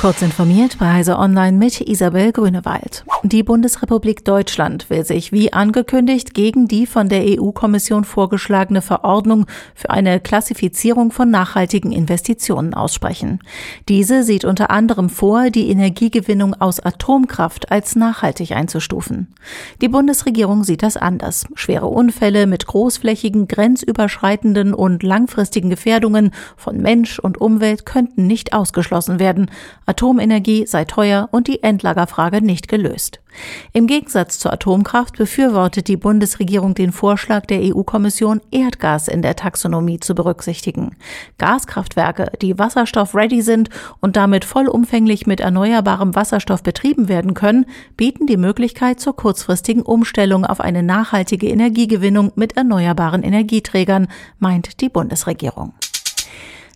Kurz informiert bei Heise Online mit Isabel Grünewald. Die Bundesrepublik Deutschland will sich wie angekündigt gegen die von der EU-Kommission vorgeschlagene Verordnung für eine Klassifizierung von nachhaltigen Investitionen aussprechen. Diese sieht unter anderem vor, die Energiegewinnung aus Atomkraft als nachhaltig einzustufen. Die Bundesregierung sieht das anders. Schwere Unfälle mit großflächigen, grenzüberschreitenden und langfristigen Gefährdungen von Mensch und Umwelt könnten nicht ausgeschlossen werden. Atomenergie sei teuer und die Endlagerfrage nicht gelöst. Im Gegensatz zur Atomkraft befürwortet die Bundesregierung den Vorschlag der EU-Kommission, Erdgas in der Taxonomie zu berücksichtigen. Gaskraftwerke, die wasserstoff-ready sind und damit vollumfänglich mit erneuerbarem Wasserstoff betrieben werden können, bieten die Möglichkeit zur kurzfristigen Umstellung auf eine nachhaltige Energiegewinnung mit erneuerbaren Energieträgern, meint die Bundesregierung.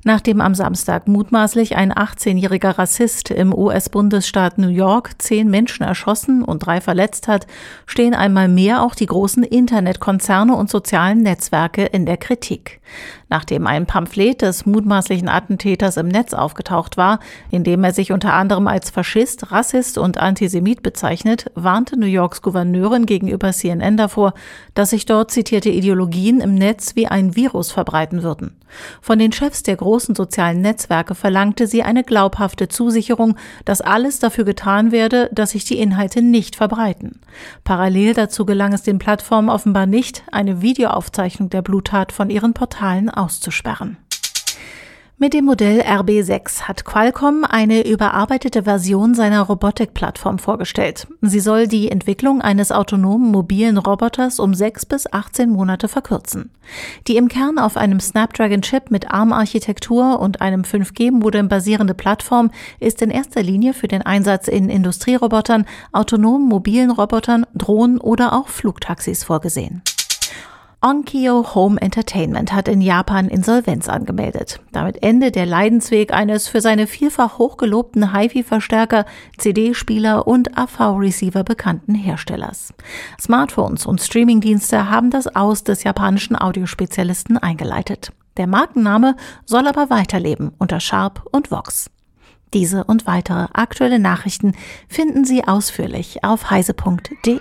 Nachdem am Samstag mutmaßlich ein 18-jähriger Rassist im US-Bundesstaat New York zehn Menschen erschossen und drei verletzt hat, stehen einmal mehr auch die großen Internetkonzerne und sozialen Netzwerke in der Kritik. Nachdem ein Pamphlet des mutmaßlichen Attentäters im Netz aufgetaucht war, in dem er sich unter anderem als Faschist, Rassist und Antisemit bezeichnet, warnte New Yorks Gouverneurin gegenüber CNN davor, dass sich dort zitierte Ideologien im Netz wie ein Virus verbreiten würden. Von den Chefs der sozialen Netzwerke verlangte sie eine glaubhafte Zusicherung, dass alles dafür getan werde, dass sich die Inhalte nicht verbreiten. Parallel dazu gelang es den Plattformen offenbar nicht, eine Videoaufzeichnung der Bluttat von ihren Portalen auszusperren. Mit dem Modell RB6 hat Qualcomm eine überarbeitete Version seiner Robotikplattform vorgestellt. Sie soll die Entwicklung eines autonomen mobilen Roboters um sechs bis 18 Monate verkürzen. Die im Kern auf einem Snapdragon-Chip mit ARM-Architektur und einem 5G-Modem basierende Plattform ist in erster Linie für den Einsatz in Industrierobotern, autonomen mobilen Robotern, Drohnen oder auch Flugtaxis vorgesehen. Onkyo Home Entertainment hat in Japan Insolvenz angemeldet. Damit endet der Leidensweg eines für seine vielfach hochgelobten HiFi-Verstärker, CD-Spieler und AV-Receiver bekannten Herstellers. Smartphones und Streamingdienste haben das Aus des japanischen Audiospezialisten eingeleitet. Der Markenname soll aber weiterleben unter Sharp und Vox. Diese und weitere aktuelle Nachrichten finden Sie ausführlich auf heise.de.